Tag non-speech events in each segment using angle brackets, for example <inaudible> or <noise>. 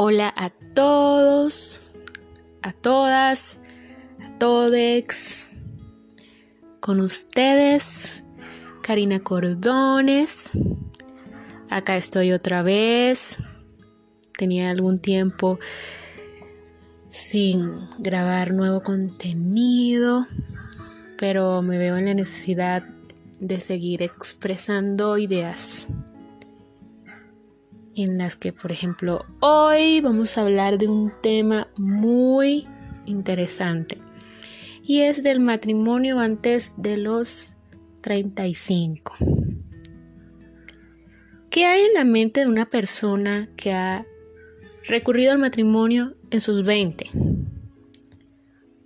Hola a todos, a todas, a todex. Con ustedes, Karina Cordones. Acá estoy otra vez. Tenía algún tiempo sin grabar nuevo contenido, pero me veo en la necesidad de seguir expresando ideas en las que, por ejemplo, hoy vamos a hablar de un tema muy interesante y es del matrimonio antes de los 35. ¿Qué hay en la mente de una persona que ha recurrido al matrimonio en sus 20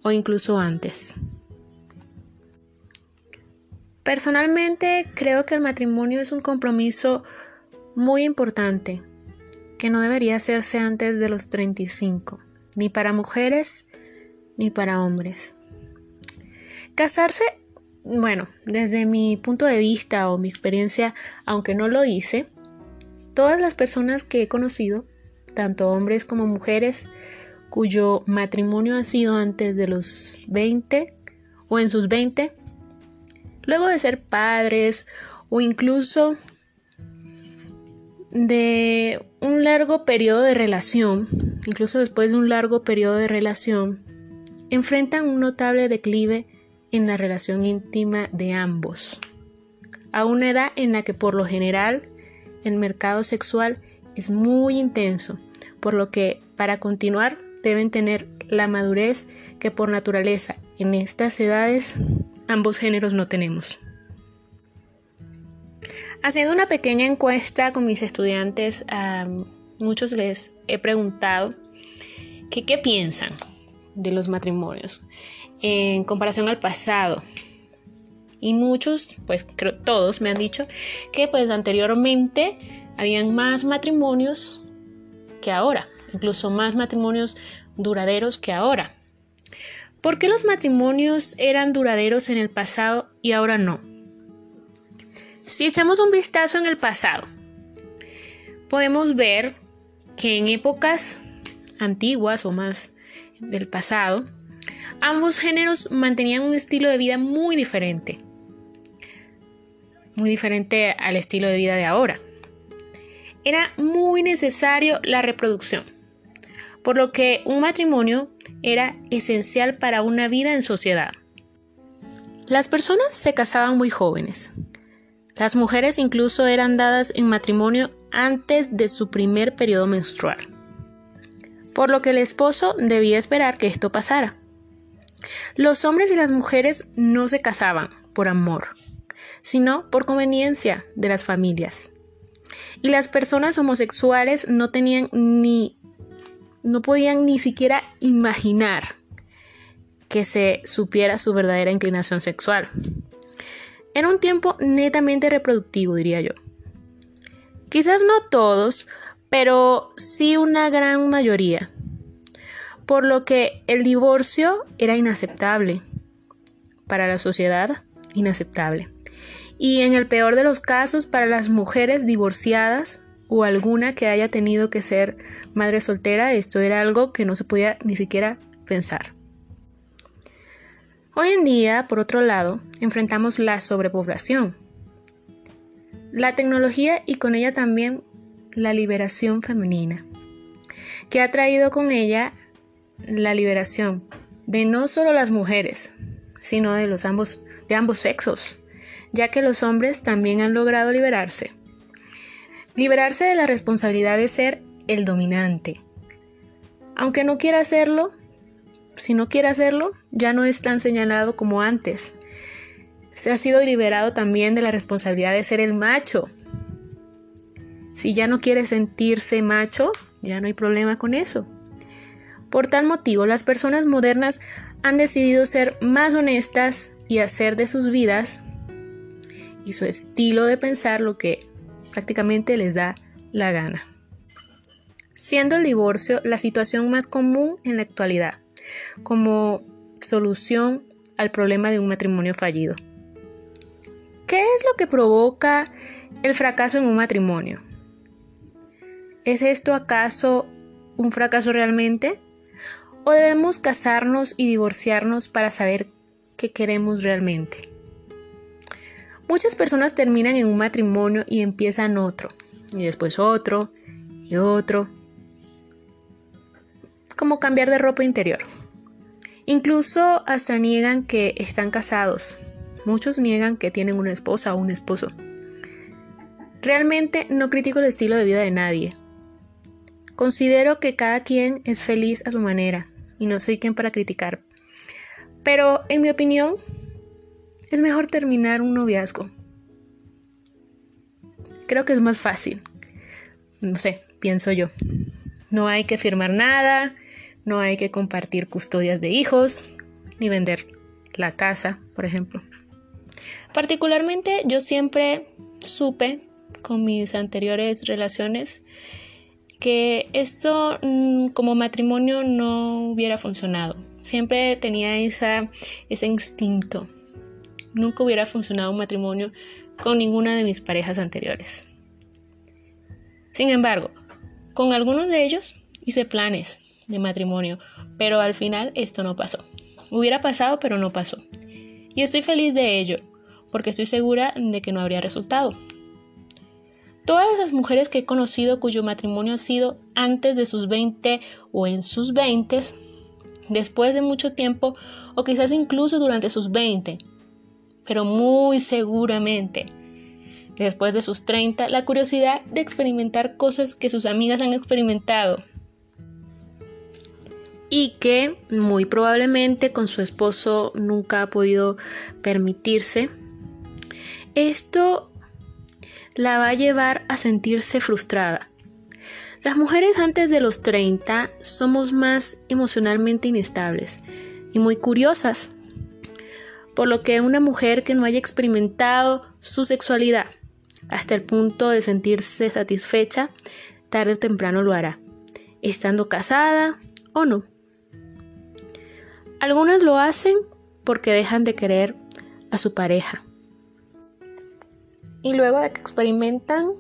o incluso antes? Personalmente creo que el matrimonio es un compromiso muy importante que no debería hacerse antes de los 35, ni para mujeres ni para hombres. Casarse, bueno, desde mi punto de vista o mi experiencia, aunque no lo hice, todas las personas que he conocido, tanto hombres como mujeres, cuyo matrimonio ha sido antes de los 20 o en sus 20, luego de ser padres o incluso de un largo periodo de relación, incluso después de un largo periodo de relación, enfrentan un notable declive en la relación íntima de ambos, a una edad en la que por lo general el mercado sexual es muy intenso, por lo que para continuar deben tener la madurez que por naturaleza en estas edades ambos géneros no tenemos. Haciendo una pequeña encuesta con mis estudiantes, muchos les he preguntado qué piensan de los matrimonios en comparación al pasado. Y muchos, pues creo todos me han dicho que pues anteriormente habían más matrimonios que ahora, incluso más matrimonios duraderos que ahora. ¿Por qué los matrimonios eran duraderos en el pasado y ahora no? Si echamos un vistazo en el pasado, podemos ver que en épocas antiguas o más del pasado, ambos géneros mantenían un estilo de vida muy diferente, muy diferente al estilo de vida de ahora. Era muy necesario la reproducción, por lo que un matrimonio era esencial para una vida en sociedad. Las personas se casaban muy jóvenes, las mujeres incluso eran dadas en matrimonio antes de su primer periodo menstrual, por lo que el esposo debía esperar que esto pasara. Los hombres y las mujeres no se casaban por amor, sino por conveniencia de las familias. Y las personas homosexuales no tenían ni no podían ni siquiera imaginar que se supiera su verdadera inclinación sexual. Era un tiempo netamente reproductivo, diría yo. Quizás no todos, pero sí una gran mayoría. Por lo que el divorcio era inaceptable. Para la sociedad, inaceptable. Y en el peor de los casos, para las mujeres divorciadas o alguna que haya tenido que ser madre soltera, esto era algo que no se podía ni siquiera pensar. Hoy en día, por otro lado, enfrentamos la sobrepoblación, la tecnología y con ella también la liberación femenina, que ha traído con ella la liberación de no solo las mujeres, sino de los ambos de ambos sexos, ya que los hombres también han logrado liberarse. Liberarse de la responsabilidad de ser el dominante. Aunque no quiera hacerlo, si no quiere hacerlo, ya no es tan señalado como antes. Se ha sido liberado también de la responsabilidad de ser el macho. Si ya no quiere sentirse macho, ya no hay problema con eso. Por tal motivo, las personas modernas han decidido ser más honestas y hacer de sus vidas y su estilo de pensar lo que prácticamente les da la gana. Siendo el divorcio la situación más común en la actualidad como solución al problema de un matrimonio fallido. ¿Qué es lo que provoca el fracaso en un matrimonio? ¿Es esto acaso un fracaso realmente? ¿O debemos casarnos y divorciarnos para saber qué queremos realmente? Muchas personas terminan en un matrimonio y empiezan otro, y después otro, y otro. Como cambiar de ropa interior. Incluso hasta niegan que están casados. Muchos niegan que tienen una esposa o un esposo. Realmente no critico el estilo de vida de nadie. Considero que cada quien es feliz a su manera y no soy quien para criticar. Pero en mi opinión, es mejor terminar un noviazgo. Creo que es más fácil. No sé, pienso yo. No hay que firmar nada, no hay que compartir custodias de hijos, ni vender la casa, por ejemplo. Particularmente yo siempre supe con mis anteriores relaciones que esto mm, como matrimonio no hubiera funcionado. Siempre tenía esa, ese instinto. Nunca hubiera funcionado un matrimonio con ninguna de mis parejas anteriores. Sin embargo, con algunos de ellos hice planes de matrimonio, pero al final esto no pasó. Hubiera pasado, pero no pasó. Y estoy feliz de ello, porque estoy segura de que no habría resultado. Todas las mujeres que he conocido cuyo matrimonio ha sido antes de sus 20 o en sus 20, después de mucho tiempo o quizás incluso durante sus 20, pero muy seguramente después de sus 30, la curiosidad de experimentar cosas que sus amigas han experimentado y que muy probablemente con su esposo nunca ha podido permitirse. Esto la va a llevar a sentirse frustrada. Las mujeres antes de los 30 somos más emocionalmente inestables y muy curiosas, por lo que una mujer que no haya experimentado su sexualidad hasta el punto de sentirse satisfecha, tarde o temprano lo hará, estando casada o no. Algunas lo hacen porque dejan de querer a su pareja y luego de que experimentan,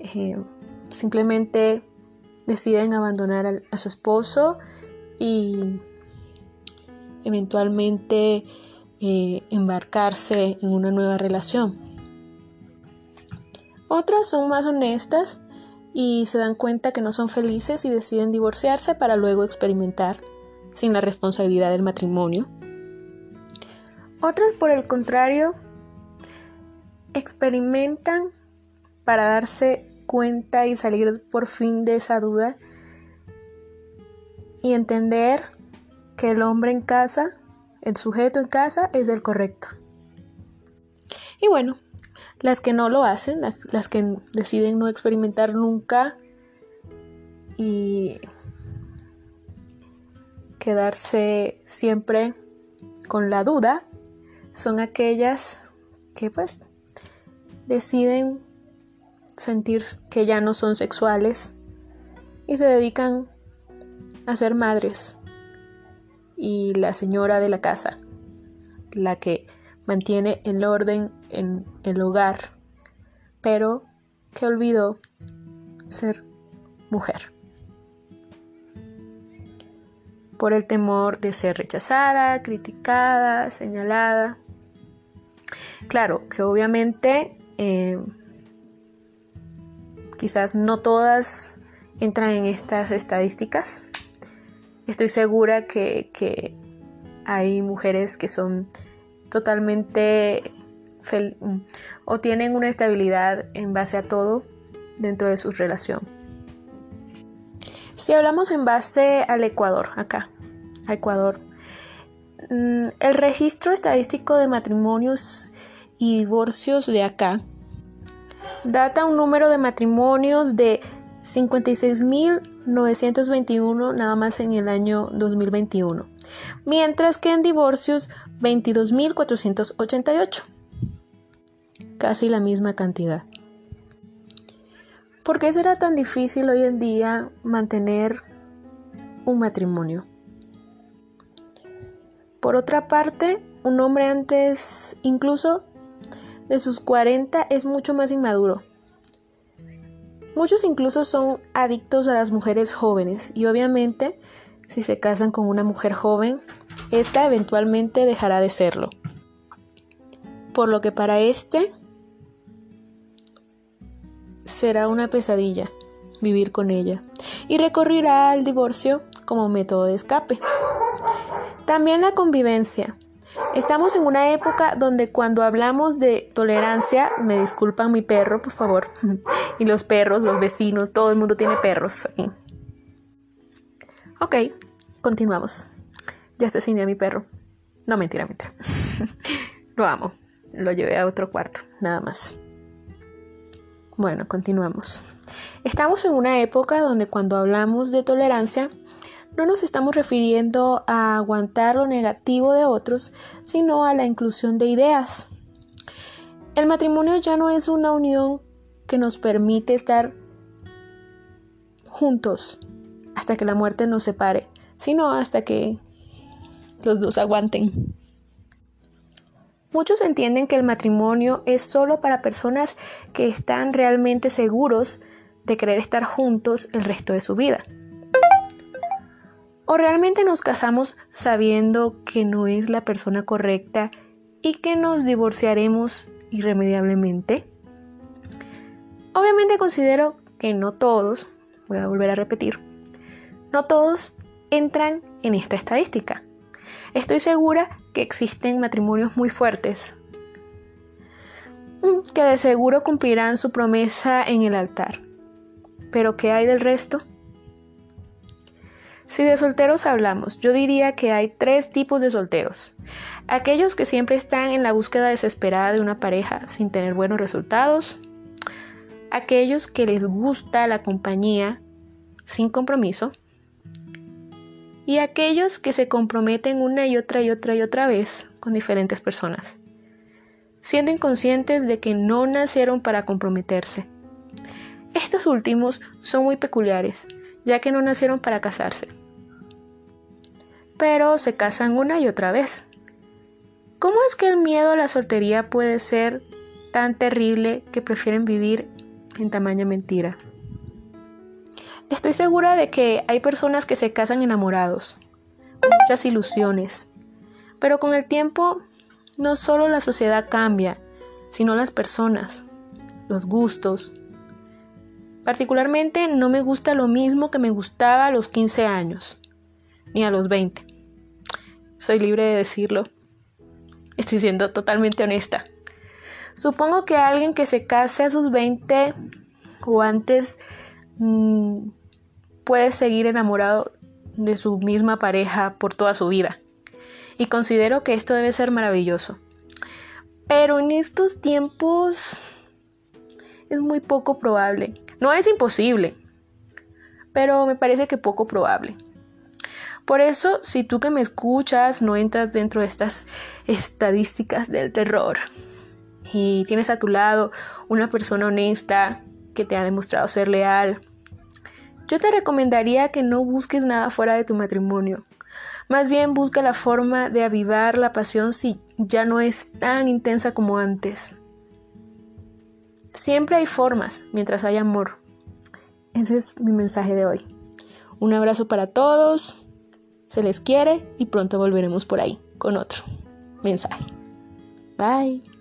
eh, simplemente deciden abandonar a, su esposo y eventualmente eh, embarcarse en una nueva relación. Otras son más honestas y se dan cuenta que no son felices y deciden divorciarse para luego experimentar sin la responsabilidad del matrimonio. Otras, por el contrario, experimentan para darse cuenta y salir por fin de esa duda y entender que el hombre en casa, el sujeto en casa es el correcto. Y bueno, las que no lo hacen, las, que deciden no experimentar nunca y quedarse siempre con la duda, son aquellas que pues deciden sentir que ya no son sexuales y se dedican a ser madres y la señora de la casa, la que mantiene el orden en el hogar, pero que olvidó ser mujer. Por el temor de ser rechazada, criticada, señalada. Claro que obviamente eh, quizás no todas entran en estas estadísticas. Estoy segura que, que hay mujeres que son totalmente o tienen una estabilidad en base a todo dentro de su relación. Si hablamos en base al Ecuador, acá, a Ecuador, mm, el registro estadístico de matrimonios y divorcios de acá data un número de matrimonios de 56.921 nada más en el año 2021, mientras que en divorcios 22.488, casi la misma cantidad. ¿Por qué será tan difícil hoy en día mantener un matrimonio? Por otra parte, un hombre antes incluso de sus 40 es mucho más inmaduro. Muchos incluso son adictos a las mujeres jóvenes y obviamente si se casan con una mujer joven, esta eventualmente dejará de serlo. Por lo que para este será una pesadilla vivir con ella y recorrerá al divorcio como método de escape. También la convivencia. Estamos en una época donde cuando hablamos de tolerancia, me disculpan mi perro, por favor, <laughs> y los perros, los vecinos, todo el mundo tiene perros. Ok, continuamos. Ya asesiné a mi perro. No, mentira, mentira. <laughs> Lo amo. Lo llevé a otro cuarto, nada más. Bueno, continuamos. Estamos en una época donde cuando hablamos de tolerancia, no nos estamos refiriendo a aguantar lo negativo de otros, sino a la inclusión de ideas. El matrimonio ya no es una unión que nos permite estar juntos hasta que la muerte nos separe, sino hasta que los dos aguanten. Muchos entienden que el matrimonio es solo para personas que están realmente seguros de querer estar juntos el resto de su vida. ¿O realmente nos casamos sabiendo que no es la persona correcta y que nos divorciaremos irremediablemente? Obviamente considero que no todos, voy a volver a repetir, no todos entran en esta estadística. Estoy segura que existen matrimonios muy fuertes, mm, que de seguro cumplirán su promesa en el altar. Pero ¿qué hay del resto? Si de solteros hablamos, yo diría que hay tres tipos de solteros. Aquellos que siempre están en la búsqueda desesperada de una pareja sin tener buenos resultados. Aquellos que les gusta la compañía sin compromiso. Y aquellos que se comprometen una y otra y otra y otra vez con diferentes personas, siendo inconscientes de que no nacieron para comprometerse. Estos últimos son muy peculiares, ya que no nacieron para casarse. Pero se casan una y otra vez. ¿Cómo es que el miedo a la soltería puede ser tan terrible que prefieren vivir en tamaña mentira? Estoy segura de que hay personas que se casan enamorados, con muchas ilusiones, pero con el tiempo no solo la sociedad cambia, sino las personas, los gustos, Particularmente no me gusta lo mismo que me gustaba a los 15 años, ni a los 20. Soy libre de decirlo. Estoy siendo totalmente honesta. Supongo que alguien que se case a sus 20 o antes mm, puede seguir enamorado de su misma pareja por toda su vida. Y considero que esto debe ser maravilloso. Pero en estos tiempos es muy poco probable. No es imposible, pero me parece que poco probable. Por eso, si tú que me escuchas no entras dentro de estas estadísticas del terror y tienes a tu lado una persona honesta que te ha demostrado ser leal, yo te recomendaría que no busques nada fuera de tu matrimonio. Más bien busca la forma de avivar la pasión si ya no es tan intensa como antes. Siempre hay formas mientras hay amor. Ese es mi mensaje de hoy. Un abrazo para todos, se les quiere y pronto volveremos por ahí con otro mensaje. Bye.